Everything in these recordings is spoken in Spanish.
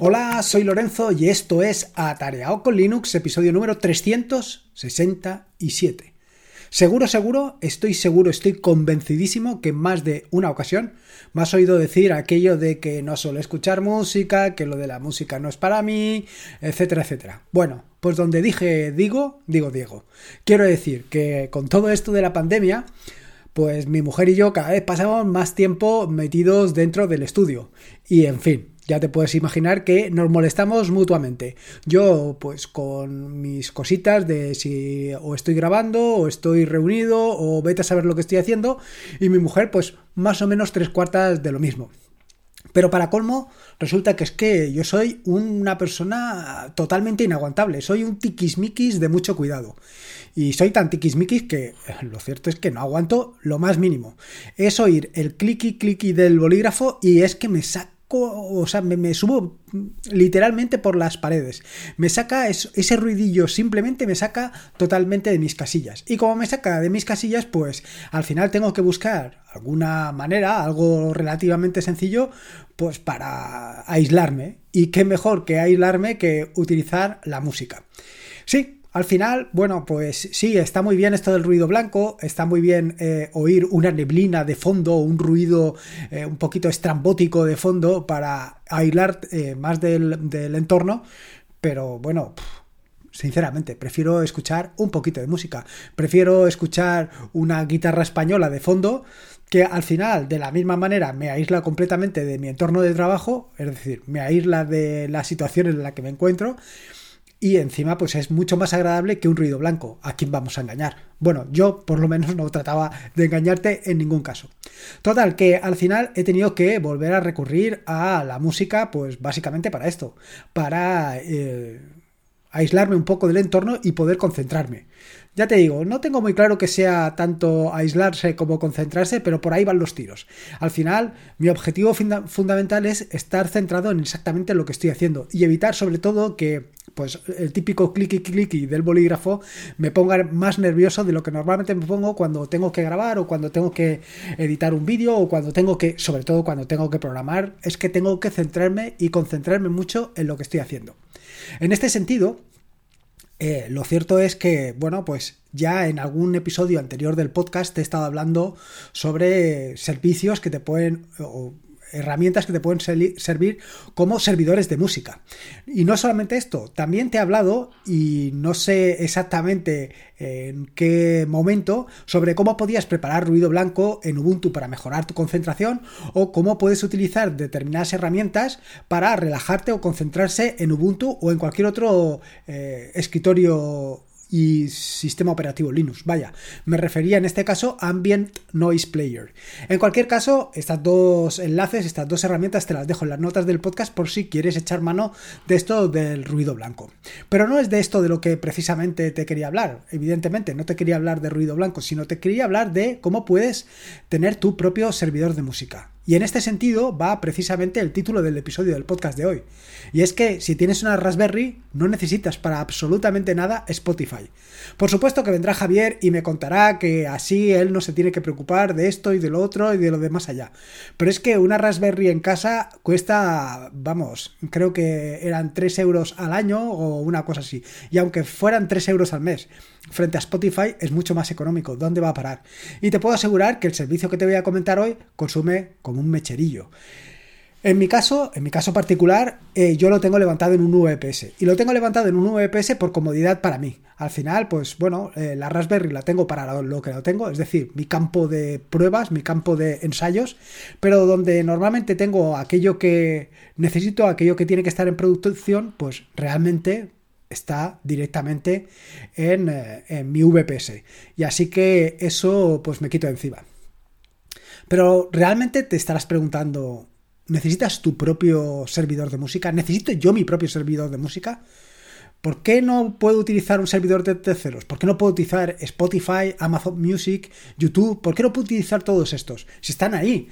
Hola, soy Lorenzo y esto es Atareado con Linux, episodio número 367. Seguro, seguro, estoy seguro, estoy convencidísimo que en más de una ocasión me has oído decir aquello de que no suelo escuchar música, que lo de la música no es para mí, etcétera, etcétera. Bueno, pues donde dije digo, digo Diego. Quiero decir que con todo esto de la pandemia, pues mi mujer y yo cada vez pasamos más tiempo metidos dentro del estudio. Y en fin, ya te puedes imaginar que nos molestamos mutuamente. Yo, pues, con mis cositas de si o estoy grabando, o estoy reunido, o vete a saber lo que estoy haciendo, y mi mujer, pues, más o menos tres cuartas de lo mismo. Pero para colmo, resulta que es que yo soy una persona totalmente inaguantable. Soy un tiquismiquis de mucho cuidado. Y soy tan tiquismiquis que eh, lo cierto es que no aguanto lo más mínimo. Es oír el cliqui cliqui del bolígrafo y es que me saca o sea, me, subo literalmente por las paredes. Me saca ese ruidillo, simplemente me saca totalmente de mis casillas. Y como me saca de mis casillas, pues al final tengo que buscar alguna manera, algo relativamente sencillo, pues para aislarme. Y qué mejor que aislarme que utilizar la música. Sí, al final, bueno, pues sí, está muy bien esto del ruido blanco, está muy bien eh, oír una neblina de fondo, un ruido eh, un poquito estrambótico de fondo para aislar eh, más del, entorno, pero bueno, sinceramente, prefiero escuchar un poquito de música, prefiero escuchar una guitarra española de fondo que al final, de la misma manera, me aísla completamente de mi entorno de trabajo, es decir, me aísla de la situación en la que me encuentro y encima pues es mucho más agradable que un ruido blanco. ¿A quién vamos a engañar? Bueno, yo por lo menos no trataba de engañarte en ningún caso. Total, que al final he tenido que volver a recurrir a la música pues básicamente para esto, para... Eh, aislarme un poco del entorno y poder concentrarme. Ya te digo, no tengo muy claro que sea tanto aislarse como concentrarse, pero por ahí van los tiros. Al final, mi objetivo fundamental es estar centrado en exactamente lo que estoy haciendo y evitar sobre todo que pues el típico clicky clicky del bolígrafo me ponga más nervioso de lo que normalmente me pongo cuando tengo que grabar o cuando tengo que editar un vídeo o cuando tengo que, sobre todo cuando tengo que programar, es que tengo que centrarme y concentrarme mucho en lo que estoy haciendo. En este sentido, eh, lo cierto es que, bueno, pues ya en algún episodio anterior del podcast he estado hablando sobre servicios que te pueden, herramientas que te pueden servir como servidores de música. Y no solamente esto, también te he hablado, y no sé exactamente en qué momento, sobre cómo podías preparar ruido blanco en Ubuntu para mejorar tu concentración o cómo puedes utilizar determinadas herramientas para relajarte o concentrarse en Ubuntu o en cualquier otro eh, escritorio y sistema operativo Linux. Vaya, me refería en este caso a Ambient Noise Player. En cualquier caso, estas dos enlaces, estas dos herramientas te las dejo en las notas del podcast por si quieres echar mano de esto del ruido blanco. Pero no es de esto de lo que precisamente te quería hablar. Evidentemente, no te quería hablar de ruido blanco, sino te quería hablar de cómo puedes tener tu propio servidor de música. Y en este sentido va precisamente el título del episodio del podcast de hoy. Y es que si tienes una Raspberry, no necesitas para absolutamente nada Spotify. Por supuesto que vendrá Javier y me contará que así él no se tiene que preocupar de esto y de lo otro y de lo demás allá. Pero es que una Raspberry en casa cuesta, vamos, creo que eran 3 euros al año o una cosa así. Y aunque fueran 3 euros al mes, frente a Spotify es mucho más económico. ¿Dónde va a parar? Y te puedo asegurar que el servicio que te voy a comentar hoy consume como un mecherillo. En mi caso, en mi caso particular, eh, yo lo tengo levantado en un VPS. Y lo tengo levantado en un VPS por comodidad para mí. Al final, pues bueno, eh, la Raspberry la tengo para lo que lo tengo, es decir, mi campo de pruebas, mi campo de ensayos, pero donde normalmente tengo aquello que necesito, aquello que tiene que estar en producción, pues realmente está directamente en, eh, en mi VPS. Y así que eso pues me quito encima. Pero realmente te estarás preguntando, ¿necesitas tu propio servidor de música? ¿Necesito yo mi propio servidor de música? ¿Por qué no puedo utilizar un servidor de terceros? ¿Por qué no puedo utilizar Spotify, Amazon Music, YouTube? ¿Por qué no puedo utilizar todos estos? Si están ahí.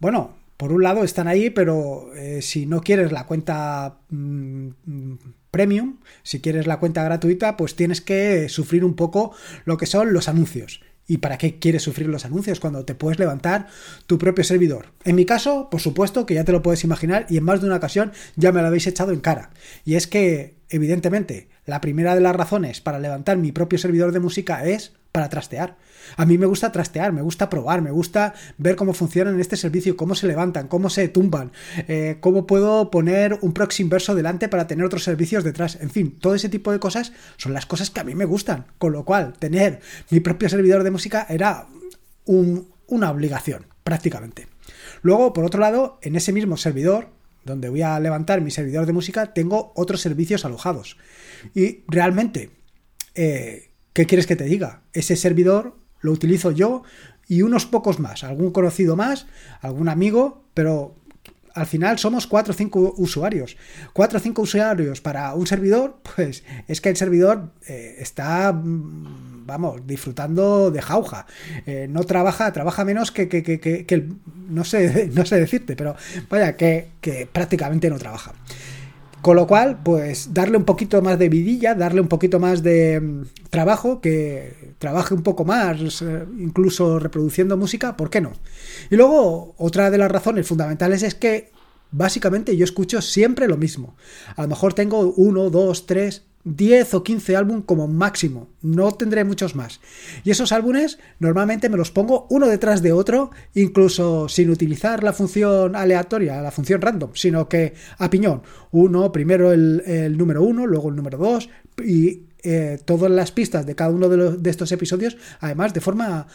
Bueno, por un lado están ahí, pero eh, si no quieres la cuenta mm, premium, si quieres la cuenta gratuita, pues tienes que sufrir un poco lo que son los anuncios. ¿Y para qué quieres sufrir los anuncios cuando te puedes levantar tu propio servidor? En mi caso, por supuesto que ya te lo puedes imaginar y en más de una ocasión ya me lo habéis echado en cara. Y es que, evidentemente, la primera de las razones para levantar mi propio servidor de música es para trastear. A mí me gusta trastear, me gusta probar, me gusta ver cómo funcionan en este servicio, cómo se levantan, cómo se tumban, eh, cómo puedo poner un proxy inverso delante para tener otros servicios detrás. En fin, todo ese tipo de cosas son las cosas que a mí me gustan. Con lo cual, tener mi propio servidor de música era una obligación, prácticamente. Luego, por otro lado, en ese mismo servidor, donde voy a levantar mi servidor de música, tengo otros servicios alojados. Y realmente, eh, ¿qué quieres que te diga? Ese servidor lo utilizo yo y unos pocos más, algún conocido más, algún amigo, pero al final somos 4 o 5 usuarios. 4 o 5 usuarios para un servidor, pues es que el servidor eh, está, vamos, disfrutando de jauja. Eh, no trabaja, trabaja menos que, que, que, que, el, no sé, no sé decirte, pero vaya, que prácticamente no trabaja. Con lo cual, pues darle un poquito más de vidilla, darle un poquito más de mm, trabajo, que trabaje un poco más, eh, incluso reproduciendo música, ¿por qué no? Y luego, otra de las razones fundamentales es que básicamente yo escucho siempre lo mismo. A lo mejor tengo uno, dos, tres, 10 o 15 álbumes como máximo, no tendré muchos más. Y esos álbumes normalmente me los pongo uno detrás de otro, incluso sin utilizar la función aleatoria, la función random, sino que a piñón. Uno, primero el, número 1, luego el número 2 y eh, todas las pistas de cada uno de, de estos episodios, además de forma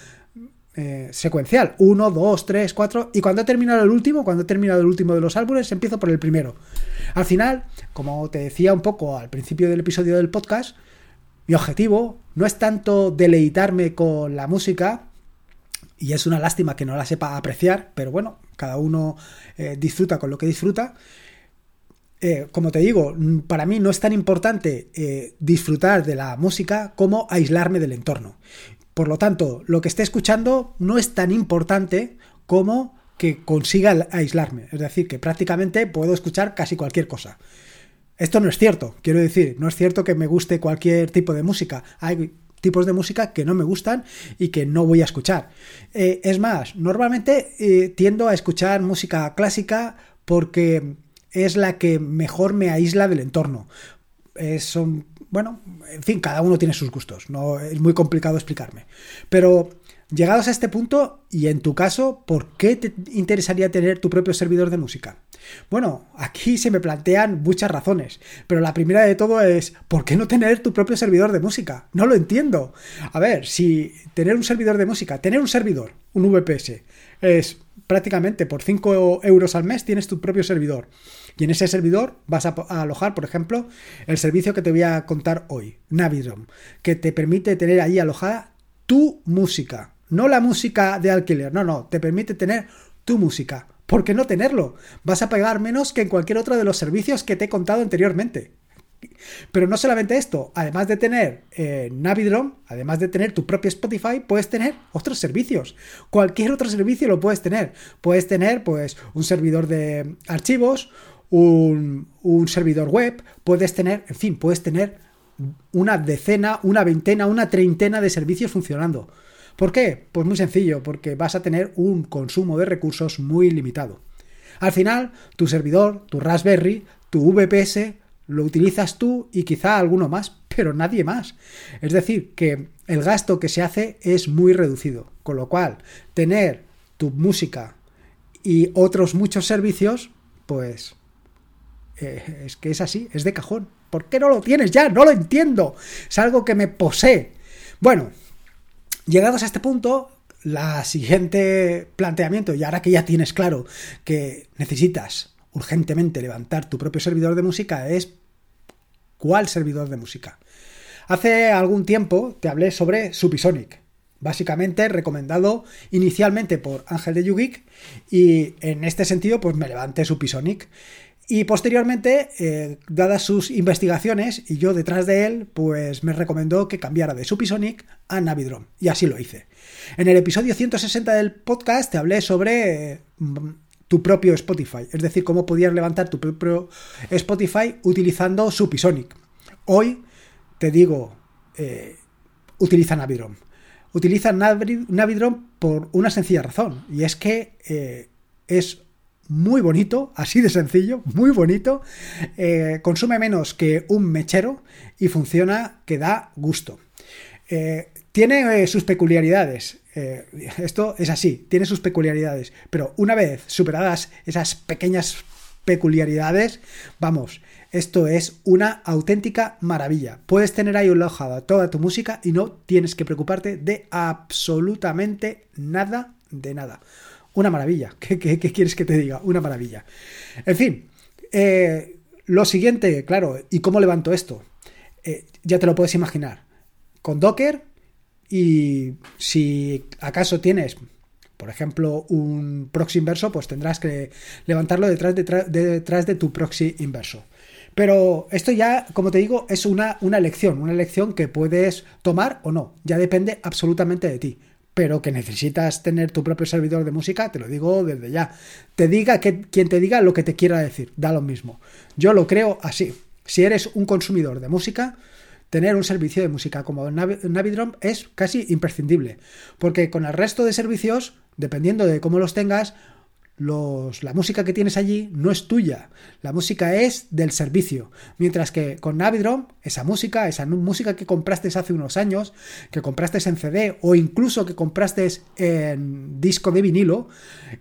eh, secuencial. 1, 2, 3, 4. Y cuando he terminado el último, cuando he terminado el último de los álbumes, empiezo por el primero. Al final, como te decía un poco al principio del episodio del podcast, mi objetivo no es tanto deleitarme con la música, y es una lástima que no la sepa apreciar, pero bueno, cada uno eh, disfruta con lo que disfruta. Eh, como te digo, para mí no es tan importante disfrutar de la música como aislarme del entorno. Por lo tanto, lo que esté escuchando no es tan importante como que consiga aislarme. Es decir, que prácticamente puedo escuchar casi cualquier cosa. Esto no es cierto, quiero decir, no es cierto que me guste cualquier tipo de música. Hay tipos de música que no me gustan y que no voy a escuchar. Eh, es más, normalmente eh, tiendo a escuchar música clásica porque es la que mejor me aísla del entorno. son bueno, en fin, cada uno tiene sus gustos, no es muy complicado explicarme. Pero llegados a este punto, y en tu caso, ¿por qué te interesaría tener tu propio servidor de música? Bueno, aquí se me plantean muchas razones, pero la primera de todo es, ¿por qué no tener tu propio servidor de música? No lo entiendo. A ver, si tener un servidor de música, tener un servidor, un VPS, es prácticamente por 5 euros al mes tienes tu propio servidor. Y en ese servidor vas a, alojar, por ejemplo, el servicio que te voy a contar hoy, Navidrom, que te permite tener ahí alojada tu música. No la música de alquiler, no, no, te permite tener tu música. ¿Por qué no tenerlo? Vas a pagar menos que en cualquier otro de los servicios que te he contado anteriormente. Pero no solamente esto, además de tener eh, Navidrom, además de tener tu propio Spotify, puedes tener otros servicios. Cualquier otro servicio lo puedes tener. Puedes tener pues un servidor de archivos, un, servidor web, puedes tener, en fin, puedes tener una decena, una veintena, una treintena de servicios funcionando. ¿Por qué? Pues muy sencillo, porque vas a tener un consumo de recursos muy limitado. Al final, tu servidor, tu Raspberry, tu VPS, lo utilizas tú y quizá alguno más, pero nadie más. Es decir, que el gasto que se hace es muy reducido. Con lo cual, tener tu música y otros muchos servicios, pues eh, es que es así, es de cajón. ¿Por qué no lo tienes ya? No lo entiendo. Es algo que me posee. Bueno, llegados a este punto, la siguiente planteamiento, y ahora que ya tienes claro que necesitas urgentemente levantar tu propio servidor de música es ¿cuál servidor de música? Hace algún tiempo te hablé sobre Supisonic, básicamente recomendado inicialmente por Ángel de Yugik y en este sentido pues me levanté Supisonic y posteriormente, eh, dadas sus investigaciones y yo detrás de él, pues me recomendó que cambiara de Supisonic a Navidrom y así lo hice. En el episodio 160 del podcast te hablé sobre tu propio Spotify, es decir, cómo podías levantar tu propio Spotify utilizando Supisonic. Hoy te digo, eh, utiliza Navidrom. utiliza Navidrom por una sencilla razón, y es que eh, es muy bonito, así de sencillo, muy bonito, eh, consume menos que un mechero y funciona que da gusto. Eh, tiene sus peculiaridades, esto es así, tiene sus peculiaridades, pero una vez superadas esas pequeñas peculiaridades, vamos, esto es una auténtica maravilla. Puedes tener ahí alojada toda tu música y no tienes que preocuparte de absolutamente nada de nada. Una maravilla. ¿Qué, quieres que te diga? Una maravilla. En fin, eh, lo siguiente, claro, ¿y cómo levanto esto? Eh, ya te lo puedes imaginar. Con Docker y si acaso tienes por ejemplo, un proxy inverso, pues tendrás que levantarlo detrás, detrás de tu proxy inverso. Pero esto ya, como te digo, es una, una elección, una elección que puedes tomar o no. Ya depende absolutamente de ti. Pero que necesitas tener tu propio servidor de música, te lo digo desde ya. Te diga que quien te diga lo que te quiera decir, da lo mismo. Yo lo creo así. Si eres un consumidor de música, tener un servicio de música como Navidrom es casi imprescindible. Porque con el resto de servicios, dependiendo de cómo los tengas, la música que tienes allí no es tuya, la música es del servicio. Mientras que con Navidrom, esa música, esa música que compraste hace unos años, que compraste en CD o incluso que compraste en disco de vinilo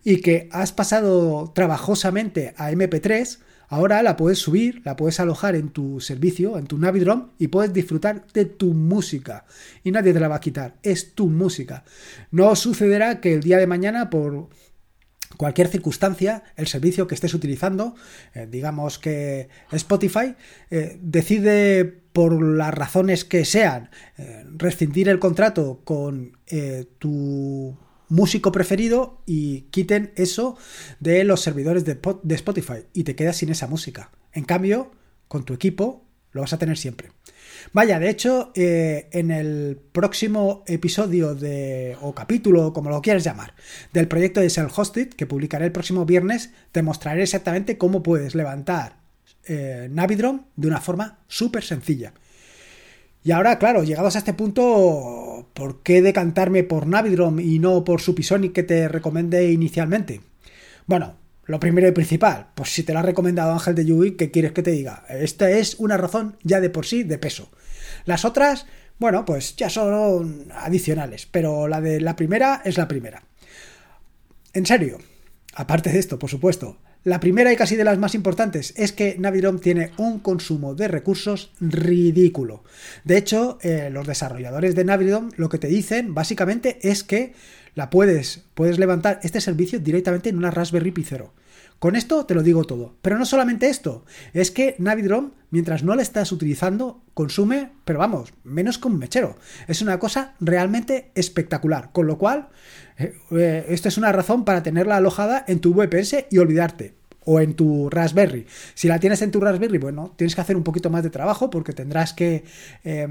y que has pasado trabajosamente a MP3, ahora la puedes subir, la puedes alojar en tu servicio, en tu Navidrom y puedes disfrutar de tu música. Y nadie te la va a quitar, es tu música. No sucederá que el día de mañana por cualquier circunstancia, el servicio que estés utilizando, eh, digamos que Spotify, eh, decide por las razones que sean eh, rescindir el contrato con tu músico preferido y quiten eso de los servidores de, de Spotify y te quedas sin esa música. En cambio, con tu equipo lo vas a tener siempre. Vaya, de hecho, eh, en el próximo episodio de, o capítulo, como lo quieras llamar, del proyecto de Self-Hosted, que publicaré el próximo viernes, te mostraré exactamente cómo puedes levantar eh, Navidrom de una forma súper sencilla. Y ahora, claro, llegados a este punto, ¿por qué decantarme por Navidrom y no por Supisonic que te recomendé inicialmente? Bueno, lo primero y principal, pues si te lo ha recomendado Ángel de Yui, ¿qué quieres que te diga? Esta es una razón ya de por sí de peso. Las otras, bueno, pues ya son adicionales, pero la de la primera es la primera. En serio, aparte de esto, por supuesto, la primera y casi de las más importantes es que Navidrom tiene un consumo de recursos ridículo. De hecho, eh, los desarrolladores de Navidrom lo que te dicen básicamente es que la puedes, puedes levantar este servicio directamente en una Raspberry Pi 0. Con esto te lo digo todo. Pero no solamente esto, es que Navidrom, mientras no la estás utilizando, consume, pero vamos, menos que un mechero. Es una cosa realmente espectacular. Con lo cual, eh, eh, esto es una razón para tenerla alojada en tu VPS y olvidarte o en tu Raspberry. Si la tienes en tu Raspberry, bueno, tienes que hacer un poquito más de trabajo porque tendrás que eh,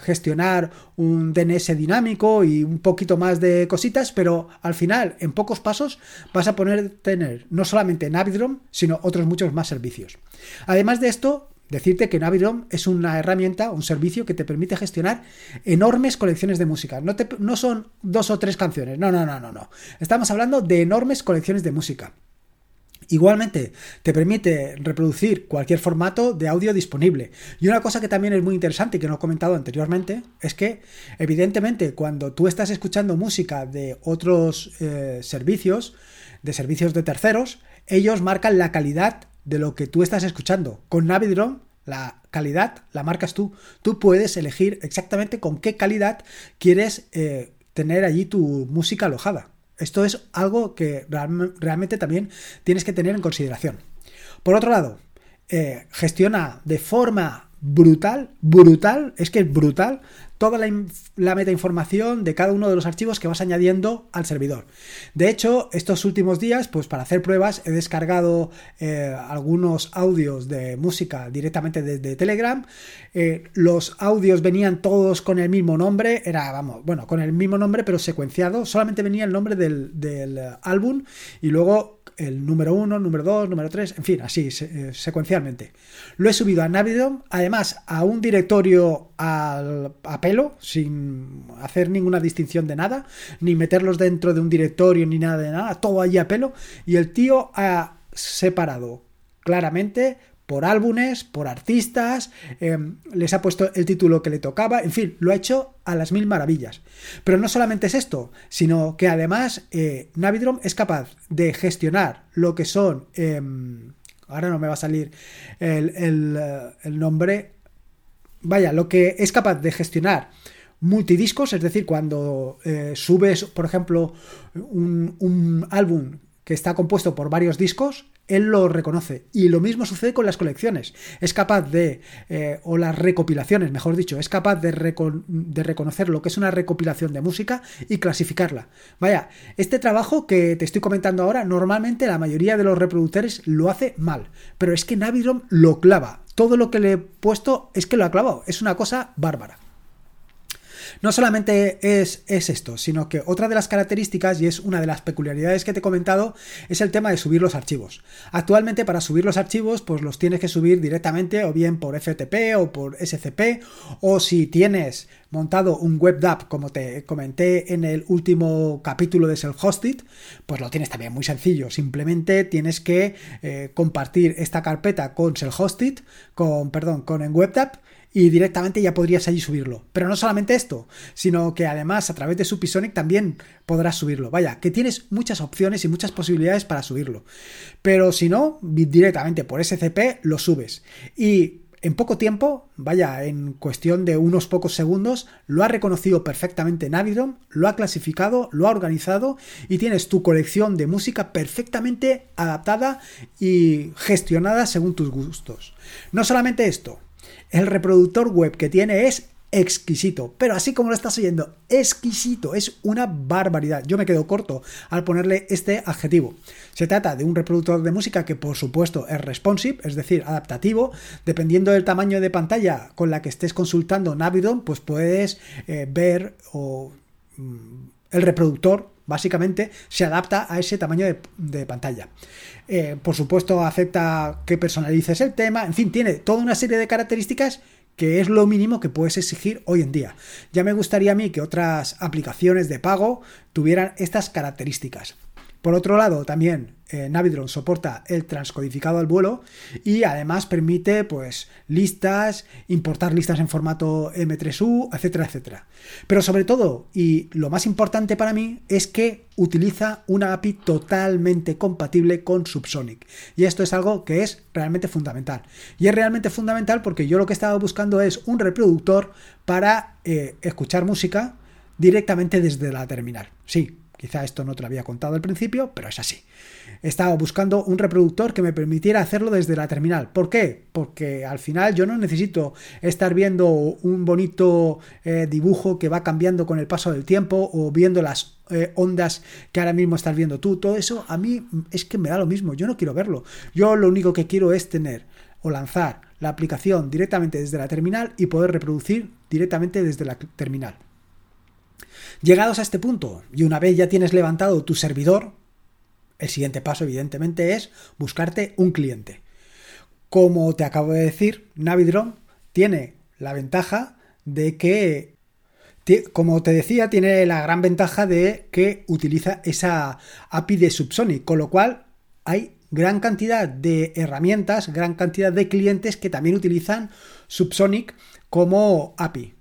gestionar un DNS dinámico y un poquito más de cositas, pero al final, en pocos pasos, vas a poder tener no solamente Navidrom, sino otros muchos más servicios. Además de esto, decirte que Navidrom es una herramienta, un servicio que te permite gestionar enormes colecciones de música. No, no son dos o tres canciones, no, no, no, no, no. Estamos hablando de enormes colecciones de música. Igualmente, te permite reproducir cualquier formato de audio disponible. Y una cosa que también es muy interesante y que no he comentado anteriormente es que, evidentemente, cuando tú estás escuchando música de otros eh, servicios, de servicios de terceros, ellos marcan la calidad de lo que tú estás escuchando. Con Navidrom, la calidad la marcas tú. Tú puedes elegir exactamente con qué calidad quieres eh, tener allí tu música alojada. Esto es algo que realmente también tienes que tener en consideración. Por otro lado, eh, gestiona de forma brutal, brutal, es que es brutal, toda la, meta metainformación de cada uno de los archivos que vas añadiendo al servidor. De hecho, estos últimos días, pues para hacer pruebas, he descargado eh, algunos audios de música directamente desde Telegram. Eh, los audios venían todos con el mismo nombre, era, vamos, bueno, con el mismo nombre, pero secuenciado, solamente venía el nombre del, del álbum y luego el número 1, número 2, número 3, en fin, así eh, secuencialmente. Lo he subido a Navidom, además a un directorio a pelo, sin hacer ninguna distinción de nada, ni meterlos dentro de un directorio ni nada de nada, todo allí a pelo, y el tío ha separado claramente por álbumes, por artistas, em, les ha puesto el título que le tocaba, en fin, lo ha hecho a las mil maravillas. Pero no solamente es esto, sino que además eh, Navidrom es capaz de gestionar lo que son, em, ahora no me va a salir el, eh, nombre, vaya, lo que es capaz de gestionar multidiscos, es decir, cuando eh, subes, por ejemplo, un, un álbum que está compuesto por varios discos, él lo reconoce. Y lo mismo sucede con las colecciones. Es capaz de, eh, o las recopilaciones, mejor dicho, es capaz de, de, reconocer lo que es una recopilación de música y clasificarla. Vaya, este trabajo que te estoy comentando ahora, normalmente la mayoría de los reproductores lo hace mal. Pero es que Navidrom lo clava. Todo lo que le he puesto es que lo ha clavado. Es una cosa bárbara. No solamente es, es, esto, sino que otra de las características, y es una de las peculiaridades que te he comentado, es el tema de subir los archivos. Actualmente para subir los archivos, pues los tienes que subir directamente o bien por FTP o por SCP, o si tienes montado un web DAP, como te comenté en el último capítulo de Self-Hosted, pues lo tienes también muy sencillo. Simplemente tienes que eh, compartir esta carpeta con Self-Hosted, con, perdón, con en WebDAP y directamente ya podrías allí subirlo. Pero no solamente esto, sino que además a través de Supisonic también podrás subirlo. Vaya, que tienes muchas opciones y muchas posibilidades para subirlo. Pero si no, directamente por SCP lo subes. Y en poco tiempo, vaya, en cuestión de unos pocos segundos, lo ha reconocido perfectamente Navidrom, lo ha clasificado, lo ha organizado y tienes tu colección de música perfectamente adaptada y gestionada según tus gustos. No solamente esto, el reproductor web que tiene es exquisito, pero así como lo estás oyendo, exquisito, es una barbaridad. Yo me quedo corto al ponerle este adjetivo. Se trata de un reproductor de música que por supuesto es responsive, es decir, adaptativo, dependiendo del tamaño de pantalla con la que estés consultando Navidon, pues puedes eh, ver mm, el reproductor básicamente se adapta a ese tamaño de, pantalla. Eh, por supuesto, acepta que personalices el tema, en fin, tiene toda una serie de características que es lo mínimo que puedes exigir hoy en día. Ya me gustaría a mí que otras aplicaciones de pago tuvieran estas características. Por otro lado, también eh, Navidron soporta el transcodificado al vuelo y además permite pues listas, importar listas en formato M3U, etcétera, etcétera. Pero sobre todo, y lo más importante para mí, es que utiliza una API totalmente compatible con Subsonic. Y esto es algo que es realmente fundamental. Y es realmente fundamental porque yo lo que estaba buscando es un reproductor para eh, escuchar música directamente desde la terminal. Sí, Quizá esto no te lo había contado al principio, pero es así. Estaba buscando un reproductor que me permitiera hacerlo desde la terminal. ¿Por qué? Porque al final yo no necesito estar viendo un bonito eh, dibujo que va cambiando con el paso del tiempo o viendo las eh, ondas que ahora mismo estás viendo tú. Todo eso a mí es que me da lo mismo. Yo no quiero verlo. Yo lo único que quiero es tener o lanzar la aplicación directamente desde la terminal y poder reproducir directamente desde la terminal. Llegados a este punto, y una vez ya tienes levantado tu servidor, el siguiente paso evidentemente es buscarte un cliente. Como te acabo de decir, Navidron tiene la ventaja de que, como te decía, tiene la gran ventaja de que utiliza esa API de Subsonic, con lo cual hay gran cantidad de herramientas, gran cantidad de clientes que también utilizan Subsonic como API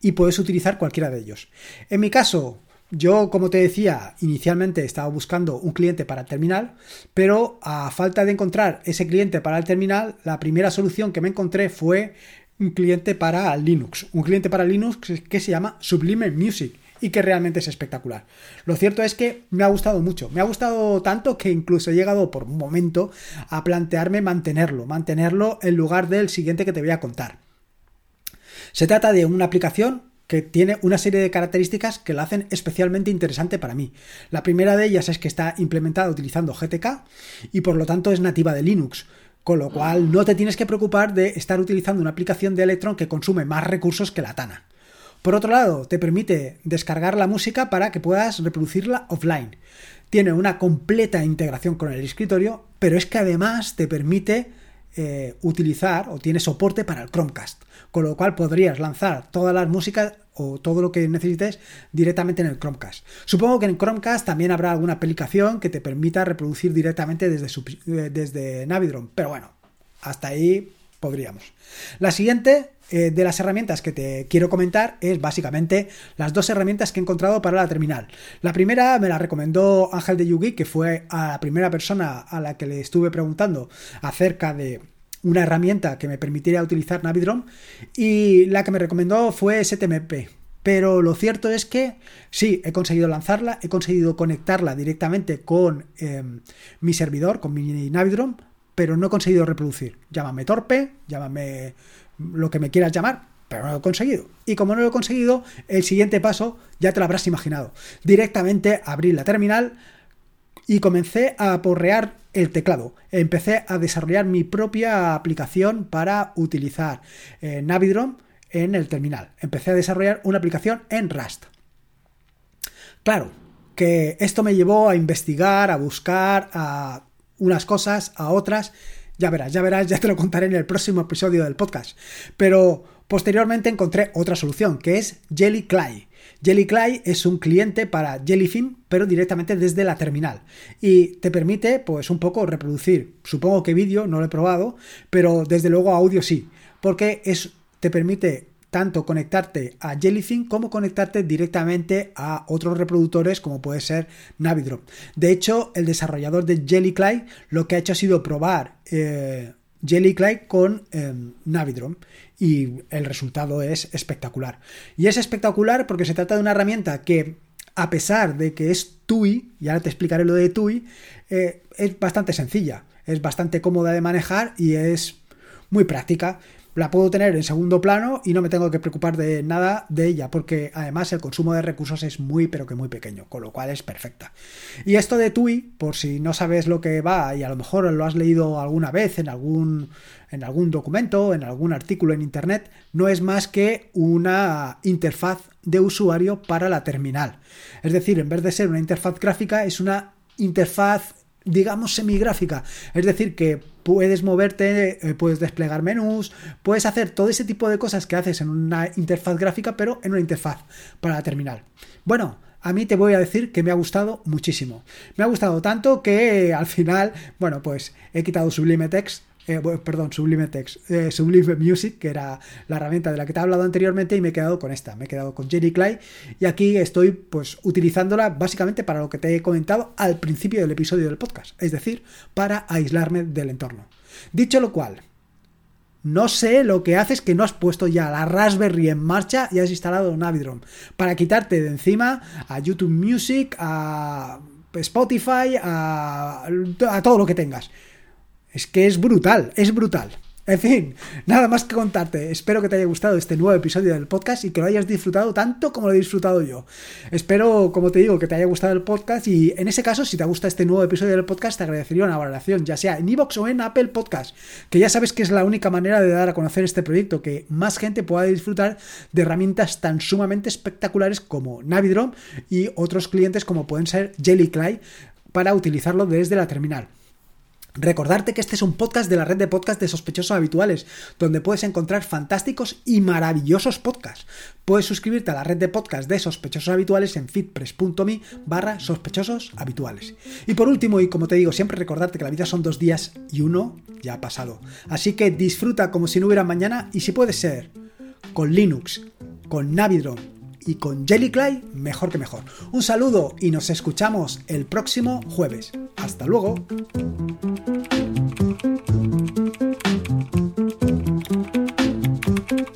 y puedes utilizar cualquiera de ellos. En mi caso, yo, como te decía, inicialmente estaba buscando un cliente para el terminal, pero a falta de encontrar ese cliente para el terminal, la primera solución que me encontré fue un cliente para Linux. Un cliente para Linux que se llama Sublime Music y que realmente es espectacular. Lo cierto es que me ha gustado mucho. Me ha gustado tanto que incluso he llegado por un momento a plantearme mantenerlo, mantenerlo en lugar del siguiente que te voy a contar. Se trata de una aplicación que tiene una serie de características que la hacen especialmente interesante para mí. La primera de ellas es que está implementada utilizando GTK y por lo tanto es nativa de Linux, con lo cual no te tienes que preocupar de estar utilizando una aplicación de Electron que consume más recursos que la Tana. Por otro lado, te permite descargar la música para que puedas reproducirla offline. tiene una completa integración con el escritorio, pero es que además te permite eh, utilizar o tiene soporte para el Chromecast, con lo cual podrías lanzar todas las músicas o todo lo que necesites directamente en el Chromecast. Supongo que en Chromecast también habrá alguna aplicación que te permita reproducir directamente desde, eh, desde Navidron, pero bueno, hasta ahí podríamos. La siguiente eh, de las herramientas que te quiero comentar es básicamente las dos herramientas que he encontrado para la terminal. La primera me la recomendó Ángel de Yugi, que fue a la primera persona a la que le estuve preguntando acerca de una herramienta que me permitiera utilizar Navidrom y la que me recomendó fue STMP. Pero lo cierto es que sí, he conseguido lanzarla, he conseguido conectarla directamente con em, mi servidor, con mi Navidrom, pero no he conseguido reproducir. Llámame torpe, llámame lo que me quieras llamar, pero no lo he conseguido. Y como no lo he conseguido, el siguiente paso ya te lo habrás imaginado. Directamente abrí la terminal y comencé a porrear el teclado. Empecé a desarrollar mi propia aplicación para utilizar eh, Navidrom en el terminal. Empecé a desarrollar una aplicación en Rust. Claro, que esto me llevó a investigar, a buscar, a unas cosas, a otras, ya verás, ya verás, ya te lo contaré en el próximo episodio del podcast. Pero posteriormente encontré otra solución, que es JellyClay. JellyClay es un cliente para Jellyfin, pero directamente desde la terminal. Y te permite, pues, un poco reproducir. Supongo que vídeo, no lo he probado, pero desde luego audio sí. Porque es, te permite tanto conectarte a Jellyfin como conectarte directamente a otros reproductores como puede ser Navidrop. De hecho, el desarrollador de JellyClay lo que ha hecho ha sido probar eh, con eh, y el resultado es espectacular. Y es espectacular porque se trata de una herramienta que a pesar de que es TUI, y ahora te explicaré lo de TUI, eh, es bastante sencilla, es bastante cómoda de manejar y es muy práctica la puedo tener en segundo plano y no me tengo que preocupar de nada de ella, porque además el consumo de recursos es muy pero que muy pequeño, con lo cual es perfecta. Y esto de TUI, por si no sabes lo que va y a lo mejor lo has leído alguna vez en algún, en algún documento, en algún artículo en internet, no es más que una interfaz de usuario para la terminal. Es decir, en vez de ser una interfaz gráfica, es una interfaz digamos semigráfica, es decir, que puedes moverte, eh, puedes desplegar menús, puedes hacer todo ese tipo de cosas que haces en una interfaz gráfica, pero en una interfaz para la terminal. Bueno, a mí te voy a decir que me ha gustado muchísimo. Me ha gustado tanto que al final, bueno, pues he quitado Sublime Text eh, perdón, Sublime Text, eh, Sublime Music, que era la herramienta de la que te he hablado anteriormente, y me he quedado con esta, me he quedado con Jerry Clay, y aquí estoy pues utilizándola básicamente para lo que te he comentado al principio del episodio del podcast, es decir, para aislarme del entorno. Dicho lo cual, no sé lo que haces que no has puesto ya la Raspberry en marcha y has instalado Navidron para quitarte de encima a YouTube Music, a Spotify, a todo lo que tengas. Es que es brutal, es brutal. En fin, nada más que contarte. Espero que te haya gustado este nuevo episodio del podcast y que lo hayas disfrutado tanto como lo he disfrutado yo. Espero, como te digo, que te haya gustado el podcast y en ese caso, si te gusta este nuevo episodio del podcast, te agradecería una valoración, ya sea en iVoox o en Apple Podcast, que ya sabes que es la única manera de dar a conocer este proyecto, que más gente pueda disfrutar de herramientas tan sumamente espectaculares como Navidrom y otros clientes como pueden ser Jellycly para utilizarlo desde la terminal. Recordarte que este es un podcast de la red de podcast de sospechosos habituales, donde puedes encontrar fantásticos y maravillosos podcasts. Puedes suscribirte a la red de podcast de sospechosos habituales en fitpress.me barra sospechosos habituales. Y por último, y como te digo, siempre recordarte que la vida son dos días y uno ya ha pasado. Así que disfruta como si no hubiera mañana y si puede ser con Linux, con Navidron y con Jellycly, mejor que mejor. Un saludo y nos escuchamos el próximo jueves. Hasta luego.